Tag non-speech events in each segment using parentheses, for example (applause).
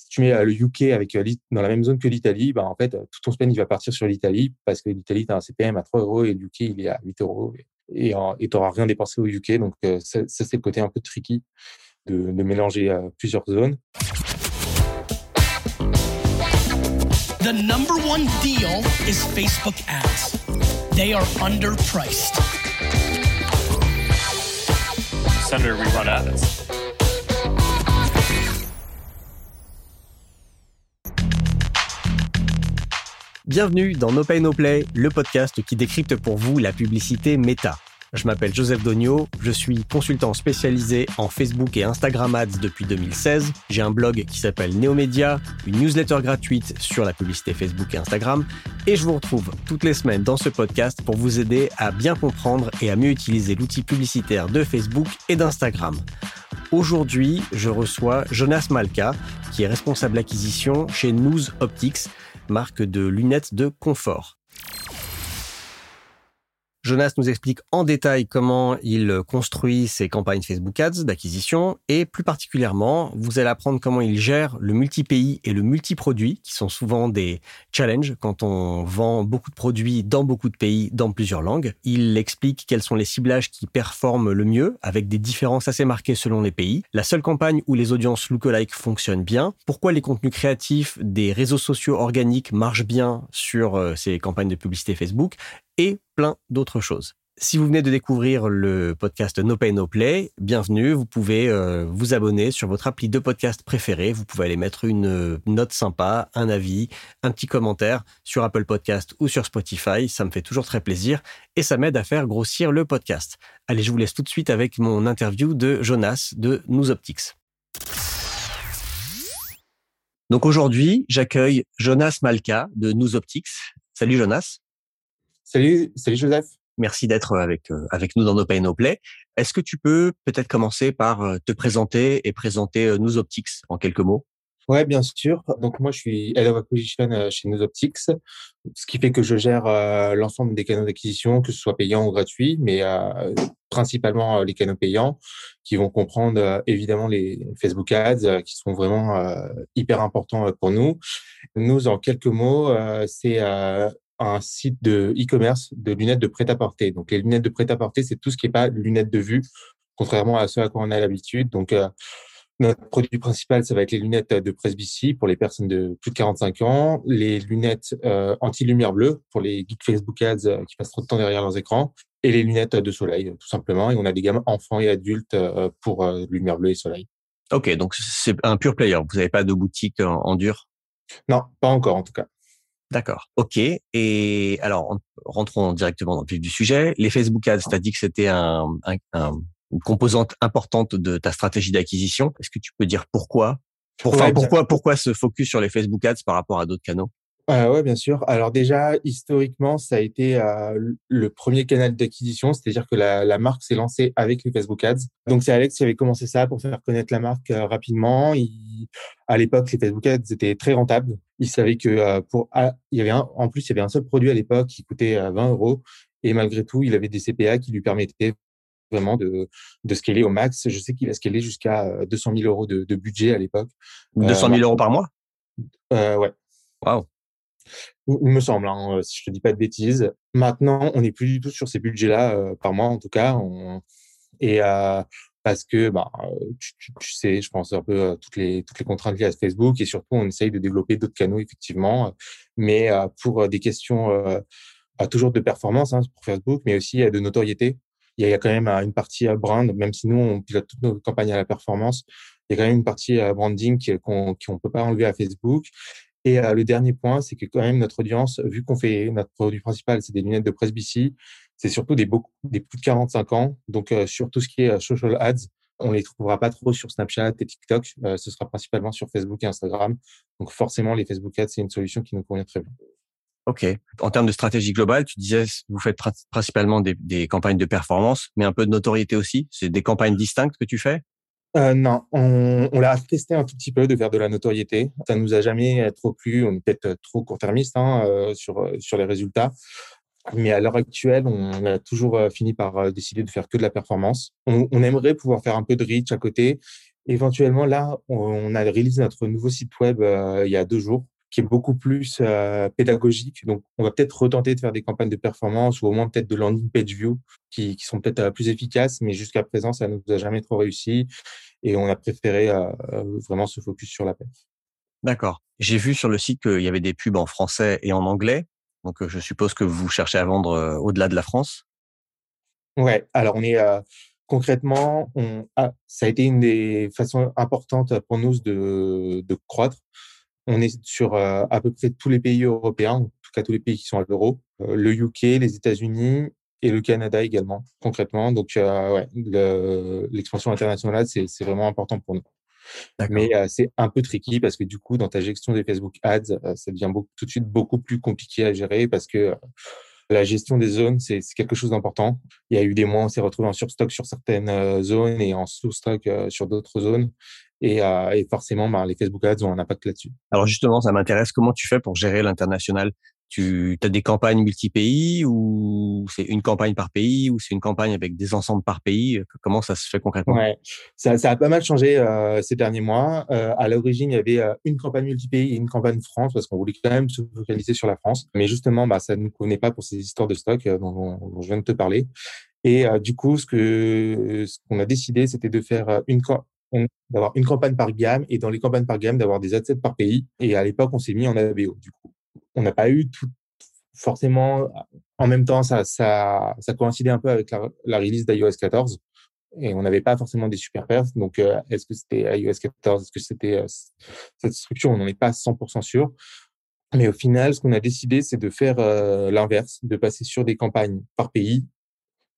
Si tu mets le UK avec dans la même zone que l'Italie, bah, en fait, tout ton spend il va partir sur l'Italie parce que l'Italie, tu as un CPM à 3 euros et le UK, il est à 8 euros et tu n'auras rien dépensé au UK. Donc, ça, c'est le côté un peu tricky de, de mélanger plusieurs zones. The number one deal is Facebook ads. They are underpriced. Senator, we run ads. Bienvenue dans No Pay No Play, le podcast qui décrypte pour vous la publicité méta. Je m'appelle Joseph Dogno, je suis consultant spécialisé en Facebook et Instagram Ads depuis 2016. J'ai un blog qui s'appelle Neomedia, une newsletter gratuite sur la publicité Facebook et Instagram, et je vous retrouve toutes les semaines dans ce podcast pour vous aider à bien comprendre et à mieux utiliser l'outil publicitaire de Facebook et d'Instagram. Aujourd'hui, je reçois Jonas Malka, qui est responsable acquisition chez News Optics, marque de lunettes de confort. Jonas nous explique en détail comment il construit ses campagnes Facebook Ads d'acquisition et plus particulièrement, vous allez apprendre comment il gère le multi-pays et le multi-produit qui sont souvent des challenges quand on vend beaucoup de produits dans beaucoup de pays dans plusieurs langues. Il explique quels sont les ciblages qui performent le mieux avec des différences assez marquées selon les pays. La seule campagne où les audiences lookalike fonctionnent bien. Pourquoi les contenus créatifs des réseaux sociaux organiques marchent bien sur euh, ces campagnes de publicité Facebook? Et plein d'autres choses. Si vous venez de découvrir le podcast No Pay No Play, bienvenue. Vous pouvez euh, vous abonner sur votre appli de podcast préféré. Vous pouvez aller mettre une note sympa, un avis, un petit commentaire sur Apple Podcast ou sur Spotify. Ça me fait toujours très plaisir et ça m'aide à faire grossir le podcast. Allez, je vous laisse tout de suite avec mon interview de Jonas de News Optics. Donc aujourd'hui, j'accueille Jonas Malka de News Optics. Salut Jonas. Salut, salut Joseph. Merci d'être avec euh, avec nous dans nos Pay No Play. Est-ce que tu peux peut-être commencer par euh, te présenter et présenter euh, Nous Optics en quelques mots? Ouais, bien sûr. Donc moi, je suis Head of Acquisition chez Nous Optics, ce qui fait que je gère l'ensemble des canaux d'acquisition, que ce soit payant ou gratuit, mais principalement les canaux payants, qui vont comprendre évidemment les Facebook Ads, qui sont vraiment hyper importants pour nous. Nous, en quelques mots, c'est un site de e-commerce de lunettes de prêt-à-porter. Donc, les lunettes de prêt-à-porter, c'est tout ce qui n'est pas lunettes de vue, contrairement à ce à quoi on a l'habitude. Donc, euh, notre produit principal, ça va être les lunettes de Presbytie pour les personnes de plus de 45 ans, les lunettes euh, anti-lumière bleue pour les geeks Facebook Ads euh, qui passent trop de temps derrière leurs écrans, et les lunettes de soleil, tout simplement. Et on a des gammes enfants et adultes pour lumière bleue et soleil. Ok, donc c'est un pur player. Vous n'avez pas de boutique en dur? Non, pas encore en tout cas. D'accord. OK. Et alors, rentrons directement dans le vif du sujet. Les Facebook Ads, tu as dit que c'était un, une composante importante de ta stratégie d'acquisition. Est-ce que tu peux dire pourquoi? Pourquoi, pourquoi se focus sur les Facebook Ads par rapport à d'autres canaux? Euh, Oui, bien sûr. Alors déjà, historiquement, ça a été euh, le premier canal d'acquisition, c'est-à-dire que la, marque s'est lancée avec les Facebook Ads. Donc c'est Alex qui avait commencé ça pour faire connaître la marque euh, rapidement. à l'époque, les Facebook Ads étaient très rentables. Il savait que euh, pour ah, il y avait un, en plus il y avait un seul produit à l'époque qui coûtait 20 euros et malgré tout, il avait des CPA qui lui permettaient vraiment de, de scaler au max. Je sais qu'il a scalé jusqu'à 200 000 euros de, de budget à l'époque. 200 000 euros par mois? Euh, Ouais. Waouh il me semble, hein, euh, si je te dis pas de bêtises. Maintenant, on n'est plus du tout sur ces budgets-là euh, par mois, en tout cas. Et euh, parce que, bah, tu, sais, je pense un peu toutes les toutes les contraintes liées à Facebook et surtout, on essaye de développer d'autres canaux effectivement, mais pour des questions toujours de performance hein, pour Facebook, mais aussi de notoriété. Il y a quand même une partie brand, même si nous on pilote toutes nos campagnes à la performance, il y a quand même une partie branding qu'on ne peut pas enlever à Facebook. Et euh, le dernier point, c'est que quand même notre audience, vu qu'on fait notre produit principal, c'est des lunettes de Presbytie, c'est surtout des, beaucoup, des plus de 45 ans. Donc euh, sur tout ce qui est euh, social ads, on les trouvera pas trop sur Snapchat et TikTok. ce sera principalement sur Facebook et Instagram. Donc forcément, les Facebook ads, c'est une solution qui nous convient très bien. Ok. En termes de stratégie globale, tu disais, vous faites principalement des, des campagnes de performance, mais un peu de notoriété aussi. C'est des campagnes distinctes que tu fais? Euh, non, on, on l'a testé un tout petit peu de faire de la notoriété. Ça nous a jamais trop plu. On est peut-être trop court-termiste hein, euh, sur sur les résultats. Mais à l'heure actuelle, on a toujours euh, fini par décider de faire que de la performance. On, on, aimerait pouvoir faire un peu de reach à côté Éventuellement, là, on a réalisé notre nouveau site web euh, il y a deux jours, qui est beaucoup plus euh, pédagogique. Donc, on va peut-être retenter de faire des campagnes de performance ou au moins peut-être de landing page view qui, qui sont peut-être euh, plus efficaces, mais jusqu'à présent, ça ne nous a jamais trop réussi et on a préféré vraiment se focus sur la perf. D'accord. J'ai vu sur le site qu'il y avait des pubs en français et en anglais. Donc, je suppose que vous cherchez à vendre au-delà de la France. Ouais. Alors, on est concrètement, on ça a été une des façons importantes pour nous de, de croître. On est sur euh, à peu près tous les pays européens, en tout cas tous les pays qui sont à l'euro, euh, le UK, les États-Unis et le Canada également, concrètement. Donc, euh, ouais, l'expansion internationale, c'est vraiment important pour nous. Mais c'est un peu tricky parce que du coup, dans ta gestion des Facebook Ads, ça devient beaucoup, tout de suite beaucoup plus compliqué à gérer parce que la gestion des zones, c'est quelque chose d'important. Il y a eu des mois, on s'est retrouvé en surstock sur certaines zones et en sous-stock sur d'autres zones. Et, euh, et forcément, bah, les Facebook Ads ont un impact là-dessus. Alors justement, ça m'intéresse. Comment tu fais pour gérer l'international? Tu as des campagnes multi-pays ou c'est une campagne par pays ou c'est une campagne avec des ensembles par pays? Comment ça se fait concrètement? Ouais. ça, ça, a pas mal changé euh, ces derniers mois. Euh, à l'origine, il y avait euh, une campagne multi-pays et une campagne France parce qu'on voulait quand même se focaliser sur la France. Mais justement, bah, ça ne nous connaît pas pour ces histoires de stock dont, dont, je viens de te parler. Et du coup, ce que ce qu'on a décidé, c'était de faire une d'avoir une campagne par gamme et dans les campagnes par gamme d'avoir des assets par pays. Et à l'époque, on s'est mis en ABO du coup. On n'a pas eu tout forcément en même temps ça ça ça coïncidait un peu avec la, la release d'iOS 14 et on n'avait pas forcément des super perfs donc euh, est-ce que c'était iOS 14 est-ce que c'était euh, cette structure? On n'en est pas 100% sûr. Mais au final ce qu'on a décidé c'est de faire euh, l'inverse de passer sur des campagnes par pays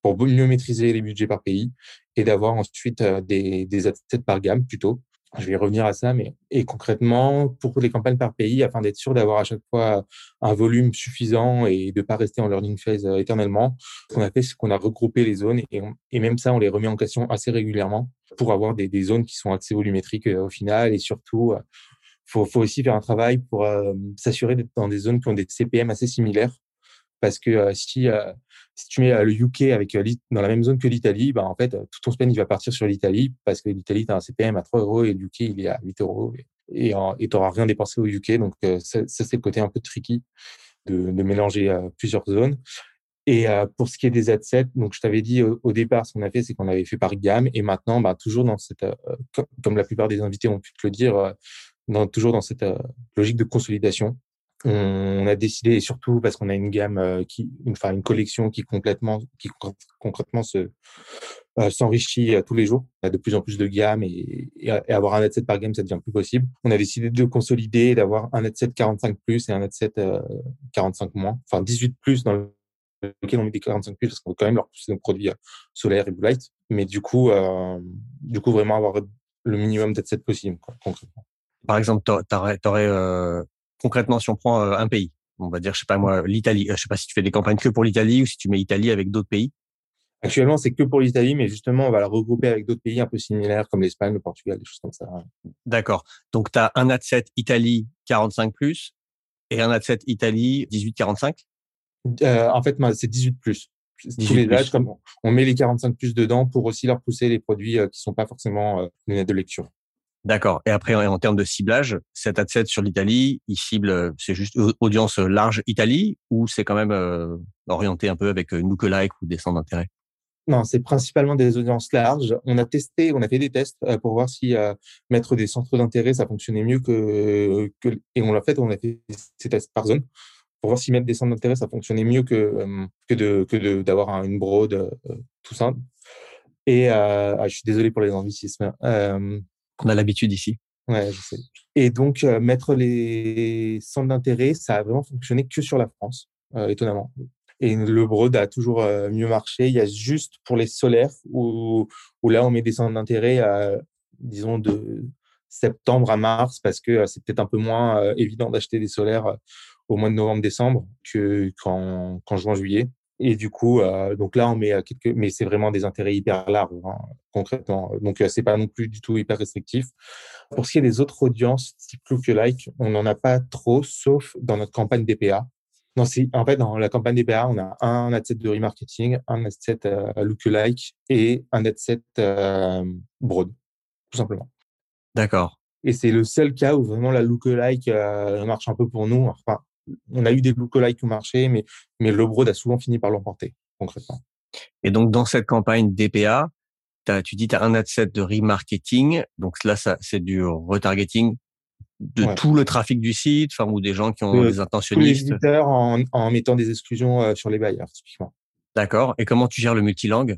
pour mieux maîtriser les budgets par pays et d'avoir ensuite des des par gamme plutôt. Je vais revenir à ça, mais et concrètement, pour les campagnes par pays, afin d'être sûr d'avoir à chaque fois un volume suffisant et de pas rester en learning phase éternellement, ce qu'on a fait, c'est qu'on a regroupé les zones et, et, même ça, on les remet en question assez régulièrement pour avoir des, des zones qui sont assez volumétriques au final et surtout, faut, faut aussi faire un travail pour s'assurer d'être dans des zones qui ont des CPM assez similaires parce que si tu mets le UK avec dans la même zone que l'Italie, bah, en fait, tout ton spend, il va partir sur l'Italie parce que l'Italie, tu as un CPM à 3 euros et le UK, il est à 8 euros et tu n'auras rien dépensé au UK. Donc, ça, c'est le côté un peu tricky de, mélanger plusieurs zones. Et pour ce qui est des ad-sets, donc je t'avais dit au, départ, ce qu'on a fait, c'est qu'on avait fait par gamme. Et maintenant, bah, toujours dans cette, comme, la plupart des invités ont pu te le dire, toujours dans cette logique de consolidation on a décidé, et surtout parce qu'on a une gamme euh, qui, une, enfin une collection qui complètement, qui concrètement se euh, s'enrichit euh, tous les jours. Il y a de plus en plus de gammes et, et, avoir un net set par gamme, ça devient plus possible. On a décidé de consolider, d'avoir un net set 45 plus et un net set 45 moins, enfin 18 plus dans lequel on met des 45 plus parce qu'on veut quand même leur pousser nos produits solaires et blue light. Mais du coup, du coup vraiment avoir le minimum set possible concrètement. Par exemple, tu aurais, concrètement, si on prend euh, un pays, on va dire, je sais pas moi, l'Italie. Euh, je sais pas si tu fais des campagnes que pour l'Italie ou si tu mets Italie avec d'autres pays. Actuellement, c'est que pour l'Italie, mais justement, on va la regrouper avec d'autres pays un peu similaires comme l'Espagne, le Portugal, des choses comme ça. D'accord. Donc, tu as un ad7 Italie 45 plus et un ad7 Italie 18-45 euh, En fait, c'est 18 plus. Tous les âges, comme on met les 45 plus dedans pour aussi leur pousser les produits qui sont pas forcément lunettes de lecture. D'accord. Et après, en termes de ciblage, cet ad set sur l'Italie, il cible, euh, c'est juste audience large Italie ou c'est quand même euh, orienté un peu avec euh, like ou des centres d'intérêt? Non, c'est principalement des audiences larges. On a testé, on a fait des tests pour voir si mettre des centres d'intérêt, ça fonctionnait mieux que, et on l'a fait, on a fait ces tests par zone pour voir si mettre des centres d'intérêt, ça fonctionnait mieux que que de que d'avoir une broad tout simple. Et ah, je suis désolé pour les anglicismes. On a l'habitude ici. Ouais, je sais. Et donc, euh, mettre les centres d'intérêt, ça a vraiment fonctionné que sur la France, euh, étonnamment. Et le Broad a toujours euh, mieux marché. Il y a juste pour les solaires où, là, on met des centres d'intérêt, disons, de septembre à mars, parce que c'est peut-être un peu moins évident d'acheter des solaires au mois de novembre-décembre qu'en juin-juillet. Et du coup, euh, donc là, on met quelques, mais c'est vraiment des intérêts hyper larges, hein, concrètement. Donc, euh, c'est pas non plus du tout hyper restrictif. Pour ce qui est des autres audiences, type like, on n'en a pas trop, sauf dans notre campagne DPA. Non, si, en fait, dans la campagne DPA, on a un adset de remarketing, un adset euh, like et un adset euh, broad, tout simplement. D'accord. Et c'est le seul cas où vraiment la lookalike marche un peu pour nous. Enfin, on a eu des lookalikes qui ont marché, mais, mais le broad a souvent fini par l'emporter, concrètement. Et donc, dans cette campagne DPA, tu dis tu as un ad set de remarketing. Donc là, ça, c'est du retargeting de tout le trafic du site, enfin, ou des gens qui ont des intentionnistes. les visiteurs en, en, mettant des exclusions euh, sur les bailleurs, typiquement. D'accord. Et comment tu gères le multilangue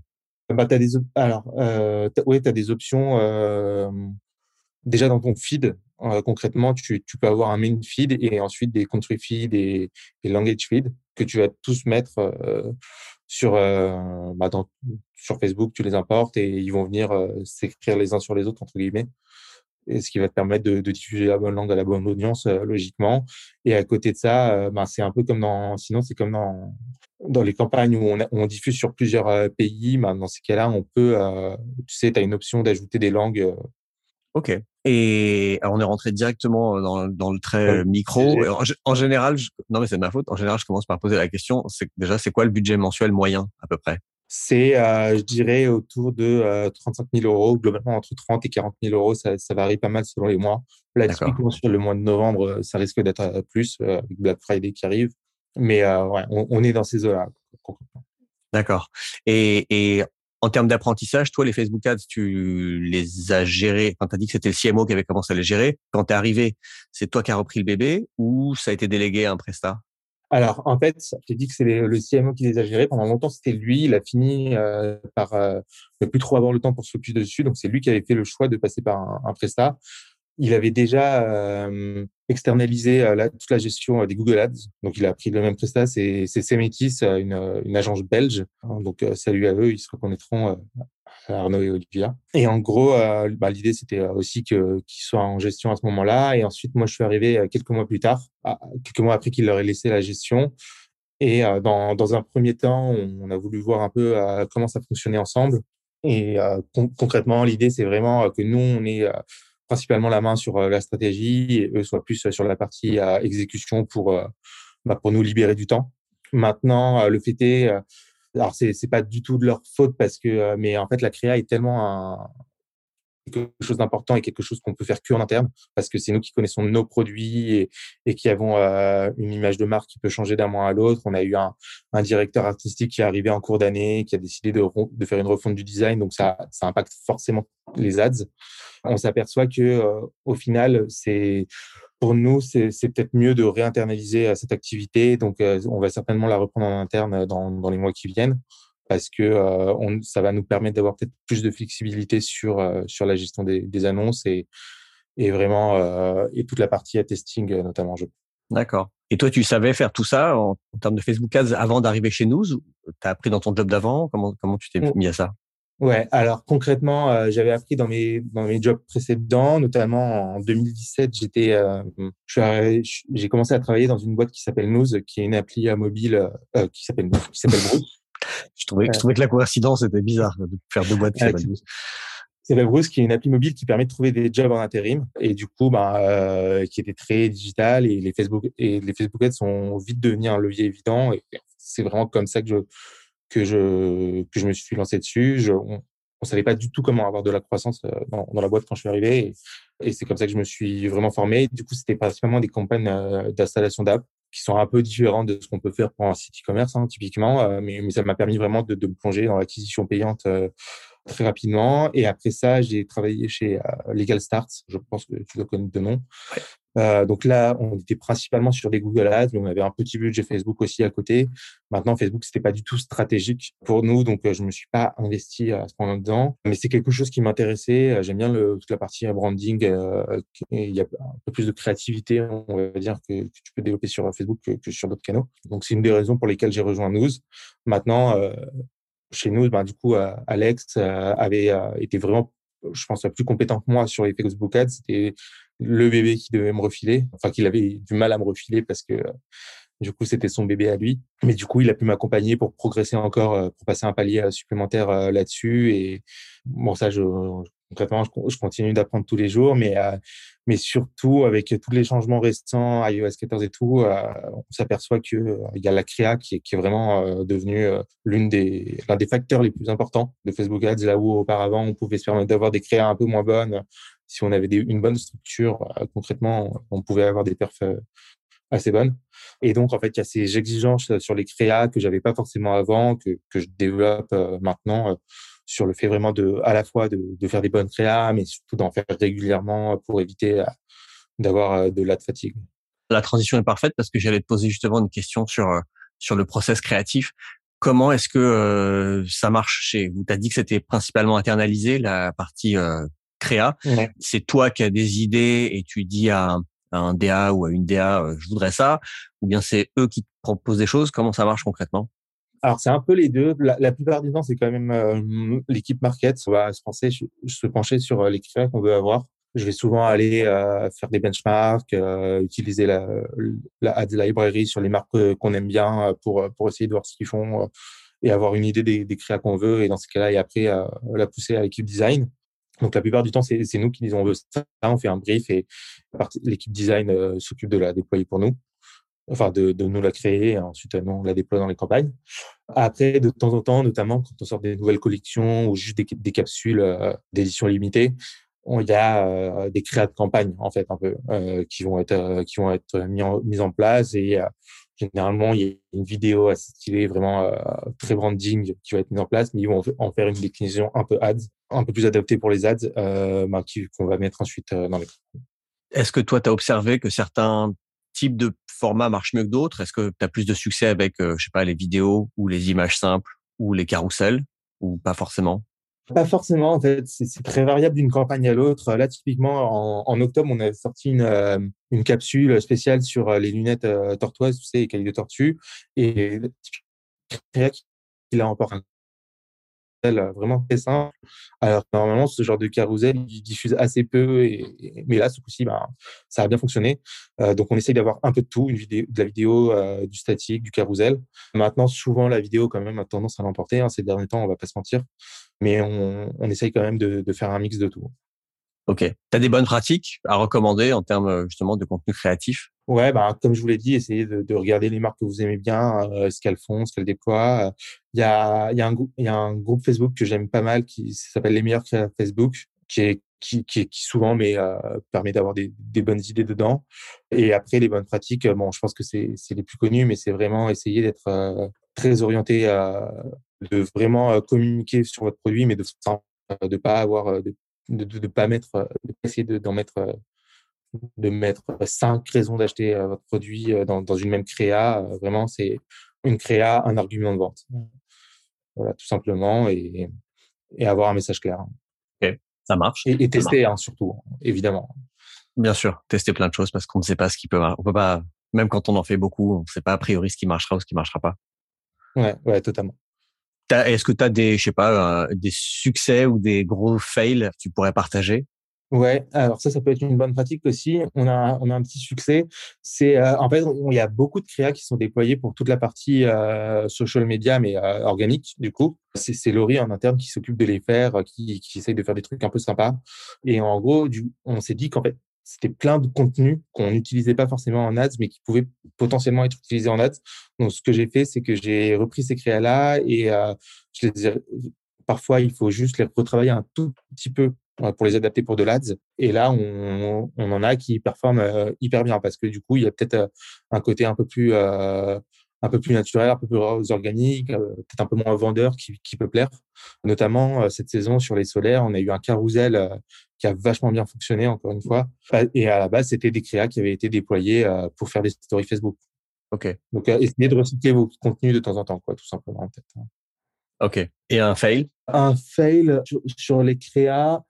bah, as des, Alors, euh, as des options. Euh, déjà dans ton feed, euh, concrètement, tu, peux avoir un main feed et ensuite des country feed et des language feed que tu vas tous mettre euh, sur, euh, bah sur Facebook, tu les importes et ils vont venir s'écrire les uns sur les autres, entre guillemets et ce qui va te permettre de, diffuser la bonne langue à la bonne audience logiquement. Et à côté de ça, ben, c'est un peu comme dans, sinon c'est comme dans dans les campagnes où on, diffuse sur plusieurs pays. Ben, dans ces cas-là, on peut, tu sais, tu as une option d'ajouter des langues. Ok. Et alors on est rentré directement dans, dans le trait micro. En, général, je, non mais c'est de ma faute. En général, je commence par poser la question. C'est déjà, c'est quoi le budget mensuel moyen à peu près? C'est, euh, je dirais, autour de euh, 35 000 euros, globalement entre 30 et 40 000 euros. Ça, ça varie pas mal selon les mois. Là, typiquement, sur le mois de novembre, euh, ça risque d'être euh, plus euh, avec Black Friday qui arrive. Mais ouais, on, on, est dans ces eaux-là. D'accord. Et, et en termes d'apprentissage, toi, les Facebook Ads, tu les as gérés. Quand tu as dit que c'était le CMO qui avait commencé à les gérer, quand tu arrivé, c'est toi qui as repris le bébé ou ça a été délégué à un prestat alors, en fait, je t'ai dit que c'est le CMO qui les a gérés. Pendant longtemps, c'était lui. Il a fini euh, par euh, ne plus trop avoir le temps pour focus dessus. Donc, c'est lui qui avait fait le choix de passer par un, un. Il avait déjà externalisé toute la gestion des Google Ads. Donc, il a pris le même prestat. C'est Semetis, une, agence belge. Donc, salut à eux. Ils se reconnaîtront Arnaud et Olivia. Et en gros, bah, l'idée, c'était aussi qu'ils soient en gestion à ce moment-là. Et ensuite, moi, je suis arrivé quelques mois plus tard, quelques mois après qu'il leur ait laissé la gestion. Et dans, un premier temps, on a voulu voir un peu comment ça fonctionnait ensemble. Et concrètement, l'idée, c'est vraiment que nous, on ait principalement la main sur la stratégie et eux soient plus sur la partie exécution pour, bah, pour nous libérer du temps. Maintenant, le fait est, alors c'est c'est pas du tout de leur faute parce que euh, mais en fait la créa est tellement un, quelque chose d'important et quelque chose qu'on peut faire que en interne parce que c'est nous qui connaissons nos produits et, qui avons euh, une image de marque qui peut changer d'un mois à l'autre. On a eu un, directeur artistique qui est arrivé en cours d'année, qui a décidé de, faire une refonte du design, donc ça, ça impacte forcément les ads. On s'aperçoit que euh, au final, c'est pour nous, c'est peut-être mieux de réinternaliser euh, cette activité. Donc, on va certainement la reprendre en interne dans les mois qui viennent parce que euh, on, ça va nous permettre d'avoir peut-être plus de flexibilité sur, sur la gestion des, des annonces et, et vraiment et toute la partie à testing notamment. D'accord. Et toi, tu savais faire tout ça en, termes de Facebook Ads avant d'arriver chez nous Tu as appris dans ton job d'avant? Comment, comment tu t'es mis à ça? Ouais, alors concrètement, j'avais appris dans mes dans mes jobs précédents, notamment en 2017, j'étais j'ai commencé à travailler dans une boîte qui s'appelle Nose, qui est une appli mobile qui s'appelle qui s'appelle. Je trouvais je trouvais que la coïncidence était bizarre de faire deux boîtes Bruce. C'est Bruce qui est une appli mobile qui permet de trouver des jobs en intérim et du coup bah euh, qui était très digital et les Facebook et les Facebook Ads sont vite devenus un levier évident et c'est vraiment comme ça que je que je, que je me suis lancé dessus. Je, on ne savait pas du tout comment avoir de la croissance euh, dans, dans la boîte quand je suis arrivé. Et, et c'est comme ça que je me suis vraiment formé. Du coup, c'était principalement des campagnes euh, d'installation d'app qui sont un peu différentes de ce qu'on peut faire pour un site e-commerce, hein, typiquement. Euh, mais, ça m'a permis vraiment de, me plonger dans l'acquisition payante très rapidement. Et après ça, j'ai travaillé chez Legal Start. Je pense que tu dois connaître de nom. Euh, donc là, on était principalement sur des Google Ads, mais on avait un petit budget Facebook aussi à côté. Maintenant, Facebook, c'était pas du tout stratégique pour nous, donc euh, je me suis pas investi à ce moment dedans. Mais c'est quelque chose qui m'intéressait. Euh, j'aime bien le, toute la partie branding. Euh, il y a un peu plus de créativité, on va dire, que, tu peux développer sur Facebook que, sur d'autres canaux. Donc c'est une des raisons pour lesquelles j'ai rejoint News. Maintenant, euh, chez nous, ben, du coup, Alex avait été vraiment je pense, plus compétent que moi sur les Facebook Ads. C'était le bébé qui devait me refiler, enfin qu'il avait du mal à me refiler parce que du coup c'était son bébé à lui. Mais du coup il a pu m'accompagner pour progresser encore, euh, pour passer un palier euh, supplémentaire euh, là-dessus. Et bon ça je concrètement je, continue d'apprendre tous les jours, mais mais surtout avec tous les changements récents, iOS 14 et tout, on s'aperçoit que il y a la créa qui est, qui est vraiment devenue l'une des l'un des facteurs les plus importants de Facebook Ads là où auparavant on pouvait se permettre d'avoir des créas un peu moins bonnes si on avait une bonne structure, concrètement, on pouvait avoir des perfs assez bonnes. Et donc, en fait, il y a ces exigences sur les créas que j'avais pas forcément avant, que, que je développe maintenant sur le fait vraiment de, à la fois de, de faire des bonnes créas, mais surtout d'en faire régulièrement pour éviter d'avoir de la fatigue. La transition est parfaite parce que j'allais te poser justement une question sur sur le process créatif. Comment est-ce que ça marche chez vous? Tu as dit que c'était principalement internalisé la partie créa. C'est toi qui as des idées et tu dis à un, DA ou à une DA je voudrais ça ou bien c'est eux qui te proposent des choses Comment ça marche concrètement? Alors c'est un peu les deux. La, plupart du temps, c'est quand même l'équipe market va se pencher, se pencher sur les créas qu'on veut avoir. Je vais souvent aller euh, faire des benchmarks, euh, utiliser la, la Library sur les marques euh, qu'on aime bien pour, pour essayer de voir ce qu'ils font et avoir une idée des, des créas qu'on veut. Et dans ce cas-là, et après, la pousser à l'équipe design. Donc la plupart du temps, c'est nous qui disons on veut ça, on fait un brief et l'équipe design s'occupe de la déployer pour nous, enfin de, de nous la créer et ensuite nous on la déploie dans les campagnes. Après, de temps en temps, notamment quand on sort des nouvelles collections ou juste des, des capsules d'édition limitée, il y a euh, des créas de campagne en fait un peu euh, qui vont être euh, qui vont être mis en, mis en place et généralement il y a une vidéo assez stylée vraiment très branding qui va être mise en place mais ils vont en faire une déclinaison un peu ads un peu plus adaptée pour les ads euh, bah, qu'on va mettre ensuite dans les est-ce que toi tu as observé que certains types de formats marchent mieux que d'autres? Est-ce que tu as plus de succès avec je sais pas les vidéos ou les images simples ou les carousels ou pas forcément? Pas forcément, en fait. C'est très variable d'une campagne à l'autre. Là, typiquement, en, en, octobre, on a sorti une, euh, une capsule spéciale sur euh, les lunettes euh, tortoises, tu sais, les de tortue. Et il a emporté vraiment très simple. Alors normalement, ce genre de carousel, il diffuse assez peu, et, mais là, ce coup-ci, bah, ça a bien fonctionné. Euh, donc on essaye d'avoir un peu de tout, une vidéo, de la vidéo, euh, du statique, du carousel. Maintenant, souvent, la vidéo, quand même, a tendance à l'emporter. Hein, ces derniers temps, on va pas se mentir. Mais on, essaye quand même de faire un mix de tout. Ok. Tu as des bonnes pratiques à recommander en termes justement de contenu créatif? Ouais, bah, comme je vous l'ai dit, essayez de, de, regarder les marques que vous aimez bien, euh, ce qu'elles font, ce qu'elles déploient. Il y a, il y, a un, groupe Facebook que j'aime pas mal qui s'appelle Les meilleurs créateurs Facebook, qui est qui, qui, qui souvent mais euh, permet d'avoir des, bonnes idées dedans. Et après les bonnes pratiques, bon, je pense que c'est les plus connus, mais c'est vraiment essayer d'être euh, très orienté à de vraiment communiquer sur votre produit, mais de de pas avoir de de, de, pas mettre, de essayer d'en mettre de mettre cinq raisons d'acheter votre produit dans, dans, une même créa. Vraiment, c'est une créa, un argument de vente. Voilà, tout simplement, et, et avoir un message clair. Ok, ça marche. Et, tester, hein, surtout, évidemment. Bien sûr, tester plein de choses parce qu'on ne sait pas ce qui peut marcher. On peut pas, même quand on en fait beaucoup, on ne sait pas a priori ce qui marchera ou ce qui marchera pas. Ouais, ouais, totalement. Est-ce que tu as des, je sais pas, des succès ou des gros fails que tu pourrais partager? Ouais, alors ça, ça peut être une bonne pratique aussi. On a, on a un petit succès. C'est euh, en fait, il y a beaucoup de créas qui sont déployés pour toute la partie euh, social media, mais euh, organique du coup. C'est Laurie en interne qui s'occupe de les faire, qui, qui essaye de faire des trucs un peu sympas. Et en gros, on s'est dit qu'en fait, c'était plein de contenus qu'on n'utilisait pas forcément en ads, mais qui pouvaient potentiellement être utilisés en ads. Donc, ce que j'ai fait, c'est que j'ai repris ces créas-là et ai, parfois, il faut juste les retravailler un tout petit peu pour les adapter pour de l'ADS. Et là, on, en a qui performent euh, hyper bien parce que du coup, il y a peut-être euh, un côté un peu plus euh, un peu plus naturel, un peu plus organique, peut-être un peu moins vendeur qui, qui peut plaire. Notamment cette saison sur les solaires, on a eu un carousel qui a vachement bien fonctionné encore une fois. Et à la base, c'était des créas qui avaient été déployés pour faire des stories Facebook. Ok. Donc essayez de recycler vos contenus de temps en temps, quoi, tout simplement en tête. Ok. Et un fail? Un fail sur les créas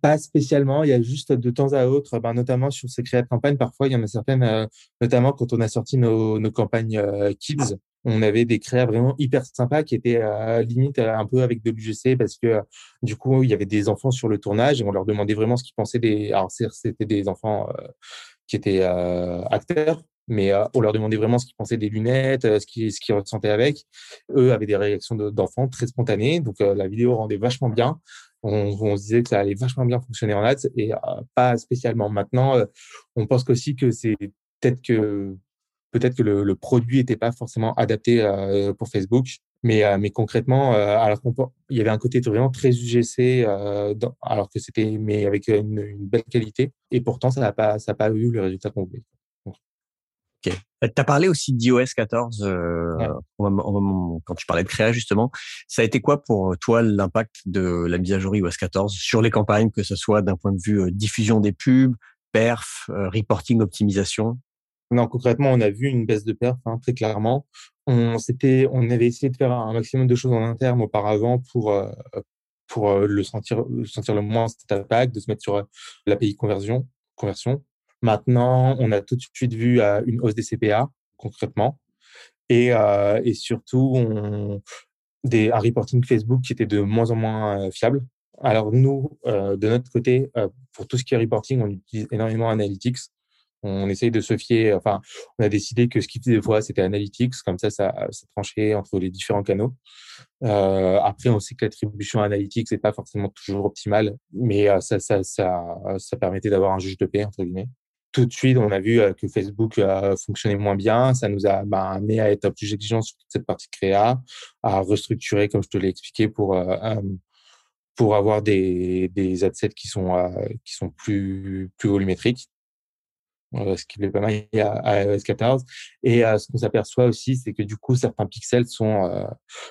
pas spécialement. Il y a juste de temps à autre, ben, notamment sur ces créas de campagne, parfois il y en a certaines, euh, notamment quand on a sorti nos, nos campagnes euh, Kids, on avait des créas vraiment hyper sympas qui étaient euh, limite un peu avec de l'UGC parce que du coup il y avait des enfants sur le tournage et on leur demandait vraiment ce qu'ils pensaient des. Alors c'était des enfants qui étaient acteurs, mais on leur demandait vraiment ce qu'ils pensaient des lunettes, ce qu'ils ce qu'ils ressentaient avec. Eux avaient des réactions d'enfants très spontanées, donc la vidéo rendait vachement bien on, on, se disait que ça allait vachement bien fonctionner en ads et euh, pas spécialement. Maintenant, euh, on pense aussi que c'est peut-être que peut-être que le, le produit n'était pas forcément adapté euh, pour Facebook Mais, euh, mais concrètement, alors il y avait un côté vraiment très UGC, alors que c'était, mais avec une, une, belle qualité. Et pourtant, ça n'a pas, ça pas eu le résultat qu'on voulait. Ok. Tu as parlé aussi d'iOS 14 euh, quand tu parlais de créa justement. Ça a été quoi pour toi l'impact de la mise à jour iOS 14 sur les campagnes, que ce soit d'un point de vue diffusion des pubs, perf, reporting, optimisation? Non, concrètement, on a vu une baisse de perf, hein, très clairement. On, s'était, on avait essayé de faire un maximum de choses en interne auparavant pour, euh, pour euh, le sentir, sentir le moins cet impact, de se mettre sur euh, l'API conversion, conversion. Maintenant, on a tout de suite vu une hausse des CPA, concrètement. Et, et surtout, on, des, un reporting Facebook qui était de moins en moins fiable. Alors nous, de notre côté, pour tout ce qui est reporting, on utilise énormément Analytics. On essaye de se fier, enfin, on a décidé que ce qui faisait fois, c'était Analytics, comme ça, ça, ça tranchait entre les différents canaux. Euh, après, on sait que l'attribution Analytics n'est pas forcément toujours optimale, mais euh, ça, ça, ça, ça permettait d'avoir un juge de paix, entre guillemets. Tout de suite, on a vu euh, que Facebook fonctionnait moins bien. Ça nous a bah, amené à être plus exigeants sur cette partie créa, à restructurer, comme je te l'ai expliqué, pour pour avoir des, des adsets qui sont qui sont plus plus volumétriques ce qui plaît pas mal à, iOS 14. Et euh, ce qu'on s'aperçoit aussi, c'est que du coup, certains pixels sont, euh,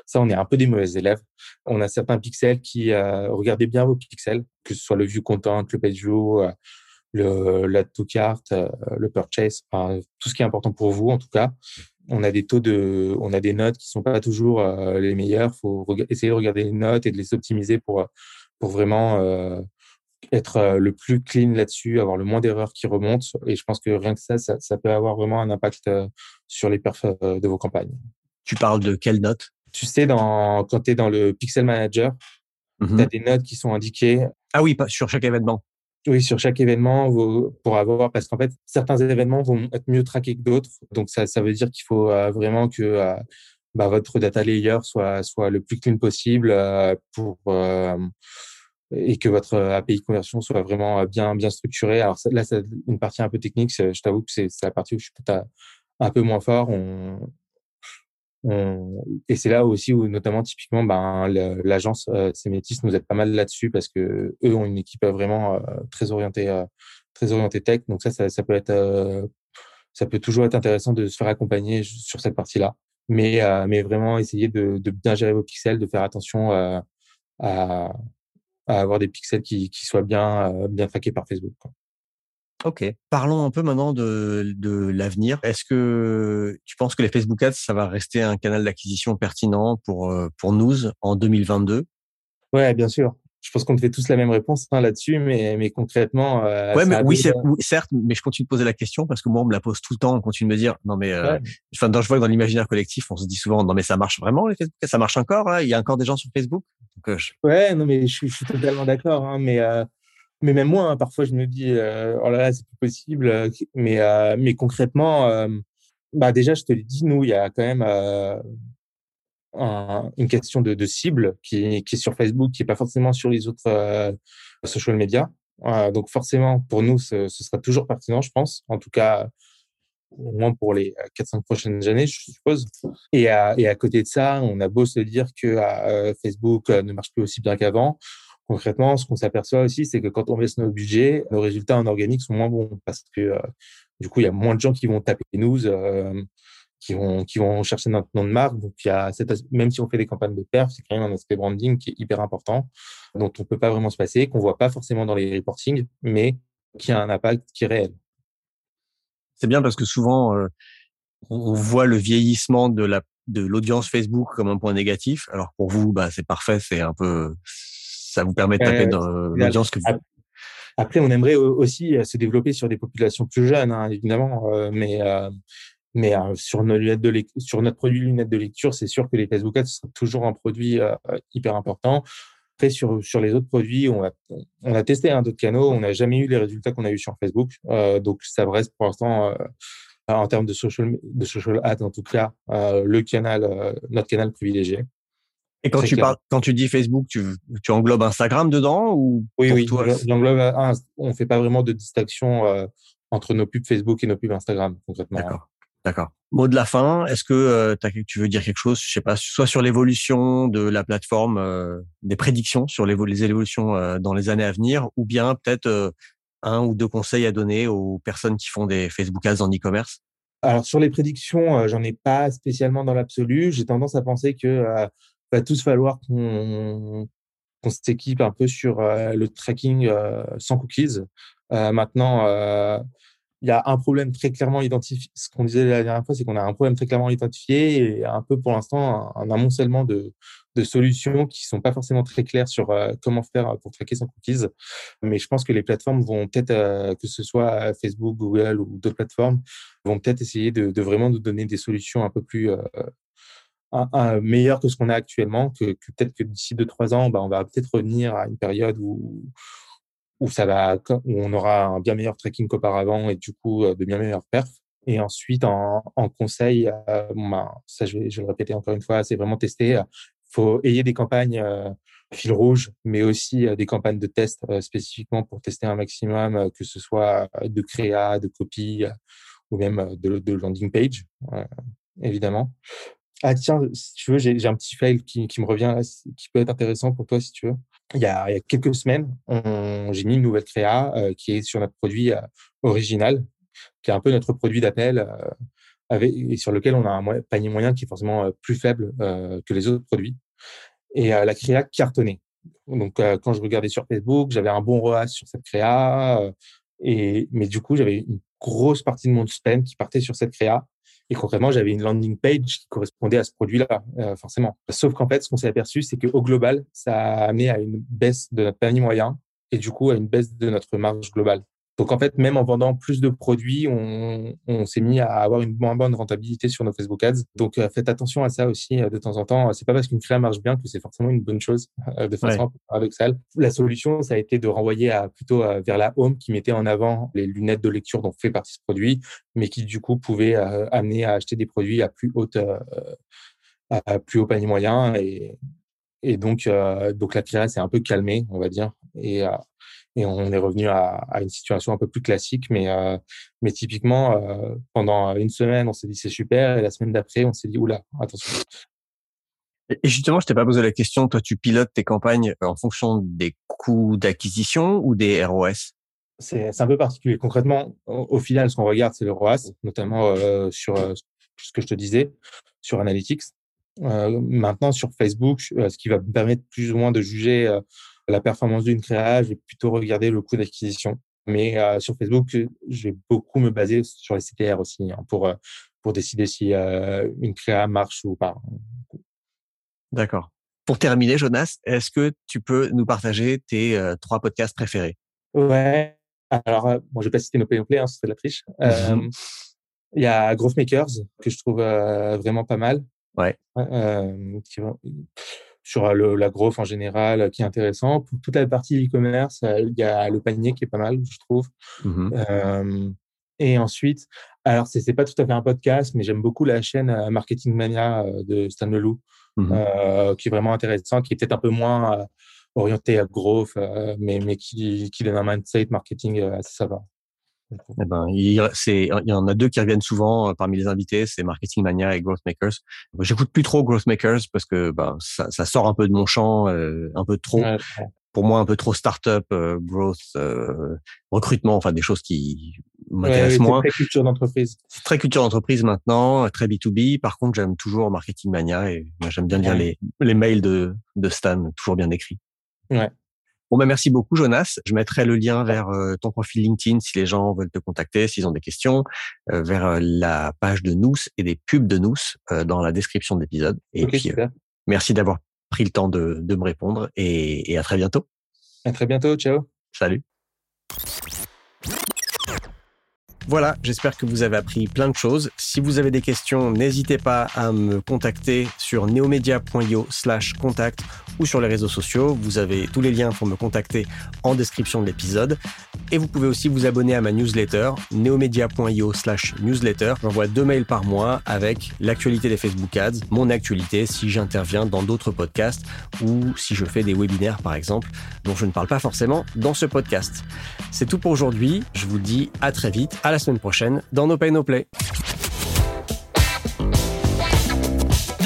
ça, on est un peu des mauvais élèves. On a certains pixels qui euh, regardez bien vos pixels, que ce soit le view content, le page view, le l'add to cart, le purchase, enfin, tout ce qui est important pour vous en tout cas. On a des taux de, on a des notes qui sont pas toujours les meilleures. Faut essayer de regarder les notes et de les optimiser pour pour vraiment être euh, le plus clean là-dessus, avoir le moins d'erreurs qui remontent. Et je pense que rien que ça, ça, peut avoir vraiment un impact euh, sur les perfs euh, de vos campagnes. Tu parles de quelle note Tu sais, dans, quand tu es dans le Pixel Manager, mmh tu as des notes qui sont indiquées. Ah oui, sur chaque événement. Oui, sur chaque événement, pour avoir, parce qu'en fait, certains événements vont être mieux traqués que d'autres. Donc, ça, ça veut dire qu'il faut vraiment que bah, votre data layer soit, le plus clean possible pour et que votre euh, API conversion soit vraiment euh, bien bien structurée. Alors là, c'est une partie un peu technique. Je t'avoue que c'est la partie où je suis peut-être un peu moins fort. Et c'est là aussi où, notamment, typiquement, ben, l'agence euh, nous aide pas mal là-dessus parce que eux ont une équipe vraiment euh, très orientée, très orientée tech. Donc ça, ça, ça peut être, ça peut toujours être intéressant de se faire accompagner sur cette partie-là. Mais, mais vraiment essayer de, de, bien gérer vos pixels, de faire attention à, à avoir des pixels qui, qui soient bien, euh, bien traqués par Facebook. Ok. Parlons un peu maintenant de, de l'avenir. Est-ce que tu penses que les Facebook Ads, ça va rester un canal d'acquisition pertinent pour, euh, pour nous en 2022 Ouais, bien sûr je pense qu'on te fait tous la même réponse hein, là-dessus, mais, mais concrètement. Euh, ouais, mais oui, certes, mais je continue de poser la question parce que moi, on me la pose tout le temps. On continue de me dire, non, mais, euh, enfin, je vois que dans l'imaginaire collectif, on se dit souvent, non, mais ça marche vraiment, les Facebook, ça marche encore, là? Il y a encore des gens sur Facebook? Donc, euh, Ouais, non, mais je, je suis totalement d'accord, hein, mais, euh, mais même moi, hein, parfois, je me dis, euh, oh là là, c'est plus possible. Mais, mais concrètement, bah, déjà, je te l'ai dit, nous, il y a quand même, une question de, cible qui, est sur Facebook, qui n'est pas forcément sur les autres euh, social media. Euh, donc forcément, pour nous, ce, sera toujours pertinent, je pense. En tout cas, au moins pour les 4-5 prochaines années, je suppose. Et à, côté de ça, on a beau se dire que euh, Facebook ne marche plus aussi bien qu'avant. Concrètement, ce qu'on s'aperçoit aussi, c'est que quand on baisse nos budgets, nos résultats en organique sont moins bons parce que du coup, il y a moins de gens qui vont taper news qui vont, qui vont chercher notre nom de marque. Donc, il y a même si on fait des campagnes de perf, c'est quand même un aspect branding qui est hyper important, dont on peut pas vraiment se passer, qu'on voit pas forcément dans les reportings, mais qui a un impact qui est réel. C'est bien parce que souvent, euh, on voit le vieillissement de la de l'audience Facebook comme un point négatif. Alors pour vous, bah, c'est parfait, c'est un peu, ça vous permet de taper dans l'audience que vous. Après, on aimerait aussi se développer sur des populations plus jeunes, hein, évidemment, euh, mais euh, mais euh, sur, nos lunettes de sur notre produit lunettes de lecture, c'est sûr que les Facebook Ads sont toujours un produit euh, hyper important. Après, sur, sur les autres produits, on a, on a testé un d'autres canaux. On n'a jamais eu les résultats qu'on a eu sur Facebook. Euh, donc, ça reste pour l'instant, en termes de social, de social ads, en tout cas, le canal, notre canal privilégié. Et quand tu parles, quand tu dis Facebook, tu, tu englobes Instagram dedans ou Oui, oui. Toi, on fait pas vraiment de distinction entre nos pubs Facebook et nos pubs Instagram, concrètement. D'accord. D'accord. Mot de la fin, est-ce que euh, tu veux dire quelque chose, je sais pas, soit sur l'évolution de la plateforme, euh, des prédictions sur les, les évolutions euh, dans les années à venir, ou bien peut-être un ou deux conseils à donner aux personnes qui font des Facebook Ads en e-commerce? Alors sur les prédictions, j'en ai pas spécialement dans l'absolu. J'ai tendance à penser que va tous falloir qu'on s'équipe un peu sur le tracking sans cookies. maintenant il y a un problème très clairement identifié. Ce qu'on disait la dernière fois, c'est qu'on a un problème très clairement identifié et un peu pour l'instant un, amoncellement de, solutions qui sont pas forcément très claires sur euh, comment faire pour traquer son cookies. Mais je pense que les plateformes vont peut-être, euh, que ce soit Facebook, Google ou d'autres plateformes, vont peut-être essayer de, vraiment nous donner des solutions un peu plus euh, meilleures que ce qu'on a actuellement. Que, que peut-être que d'ici deux trois ans, bah, on va peut-être revenir à une période où où ça va, où on aura un bien meilleur tracking qu'auparavant et du coup euh, de bien meilleurs perfs. Et ensuite, en, en conseil, euh, ben, ça je vais, je vais, le répéter encore une fois, c'est vraiment tester. Il faut ayer des campagnes euh, fil rouge, mais aussi des campagnes de test spécifiquement pour tester un maximum, que ce soit de créa, de copie ou même de, de landing page, évidemment. Ah tiens, si tu veux, j'ai un petit fail qui, me revient, qui peut être intéressant pour toi si tu veux il y a, quelques semaines, j'ai mis une nouvelle créa euh, qui est sur notre produit euh, original, qui est un peu notre produit d'appel, euh, et sur lequel on a un panier moyen qui est forcément plus faible que les autres produits. Et la créa cartonnait. Donc, quand je regardais sur Facebook, j'avais un bon ROAS sur cette créa, et, mais du coup, j'avais une grosse partie de mon spend qui partait sur cette créa. Et concrètement, j'avais une landing page qui correspondait à ce produit-là, euh, forcément. Sauf qu'en fait, ce qu'on s'est aperçu, c'est qu'au global, ça a amené à une baisse de notre panier moyen et du coup à une baisse de notre marge globale. Donc en fait, même en vendant plus de produits, on, on s'est mis à avoir une moins bonne rentabilité sur nos Facebook Ads. Donc euh, faites attention à ça aussi euh, de temps en temps. C'est pas parce qu'une créa marche bien que c'est forcément une bonne chose (laughs) euh, de façon ouais. paradoxale. La solution, ça a été de renvoyer à, plutôt vers la home qui mettait en avant les lunettes de lecture dont fait partie ce produit, mais qui du coup pouvait amener à acheter des produits à plus haute à plus haut panier moyen et, et donc, donc la créa s'est un peu calmée, on va dire. Et, et on est revenu à, à, une situation un peu plus classique. Mais, euh, mais typiquement, euh, pendant une semaine, on s'est dit c'est super. Et la semaine d'après, on s'est dit oula, attention. Et justement, je t'ai pas posé la question. Toi, tu pilotes tes campagnes en fonction des coûts d'acquisition ou des ROS C'est un peu particulier. Concrètement, au, au final, ce qu'on regarde, c'est le ROAS, notamment euh, sur ce que je te disais, sur Analytics. Euh, maintenant, sur Facebook, ce qui va me permettre plus ou moins de juger la performance d'une créa, je vais plutôt regarder le coût d'acquisition. Mais euh, sur Facebook, je vais beaucoup me baser sur les CTR aussi hein, pour, euh, pour décider si euh, une créa marche ou pas. D'accord. Pour terminer, Jonas, est-ce que tu peux nous partager tes euh, trois podcasts préférés? Ouais. Alors, bon, je vais pas citer nos play, hein, ce serait de la triche. Mhm. Il y a Growth Makers que je trouve vraiment pas mal. Ouais. Qui, sur le, la growth en général qui est intéressant. Pour toute la partie e-commerce, il y a le panier qui est pas mal, je trouve. Euh, et ensuite, alors c'est pas tout à fait un podcast, mais j'aime beaucoup la chaîne Marketing Mania de Stan Leloup, euh, qui est vraiment intéressant, qui est peut-être un peu moins orienté à growth, mais mais qui qui donne un mindset marketing assez sympa. Eh ben, il, c'est, il y en a deux qui reviennent souvent euh, parmi les invités, c'est Marketing Mania et Growth Makers. J'écoute plus trop Growth Makers parce que bah, ça, ça sort un peu de mon champ, euh, un peu trop. Ouais. Pour moi, un peu trop startup, euh, growth, euh, recrutement, enfin des choses qui m'intéressent ouais, moins. Très culture d'entreprise. C'est très culture d'entreprise maintenant, très B2B. Par contre, j'aime toujours Marketing Mania et moi, j'aime bien lire les, les mails de, de Stan, toujours bien écrits. Ouais. Bon, ben merci beaucoup, Jonas. Je mettrai le lien vers euh, ton profil LinkedIn si les gens veulent te contacter, s'ils ont des questions, euh, vers euh, la page de Nous et des pubs de Nous dans la description de l'épisode. Et okay, puis, super. merci d'avoir pris le temps de, de me répondre et, et à très bientôt. À très bientôt. Ciao. Salut. Voilà, j'espère que vous avez appris plein de choses. Si vous avez des questions, n'hésitez pas à me contacter sur neomedia.io slash contact ou sur les réseaux sociaux. Vous avez tous les liens pour me contacter en description de l'épisode. Et vous pouvez aussi vous abonner à ma newsletter, neomedia.io slash newsletter. J'envoie deux mails par mois avec l'actualité des Facebook Ads, mon actualité si j'interviens dans d'autres podcasts ou si je fais des webinaires par exemple, dont je ne parle pas forcément dans ce podcast. C'est tout pour aujourd'hui. Je vous dis à très vite, à la semaine prochaine dans No Pay No Play.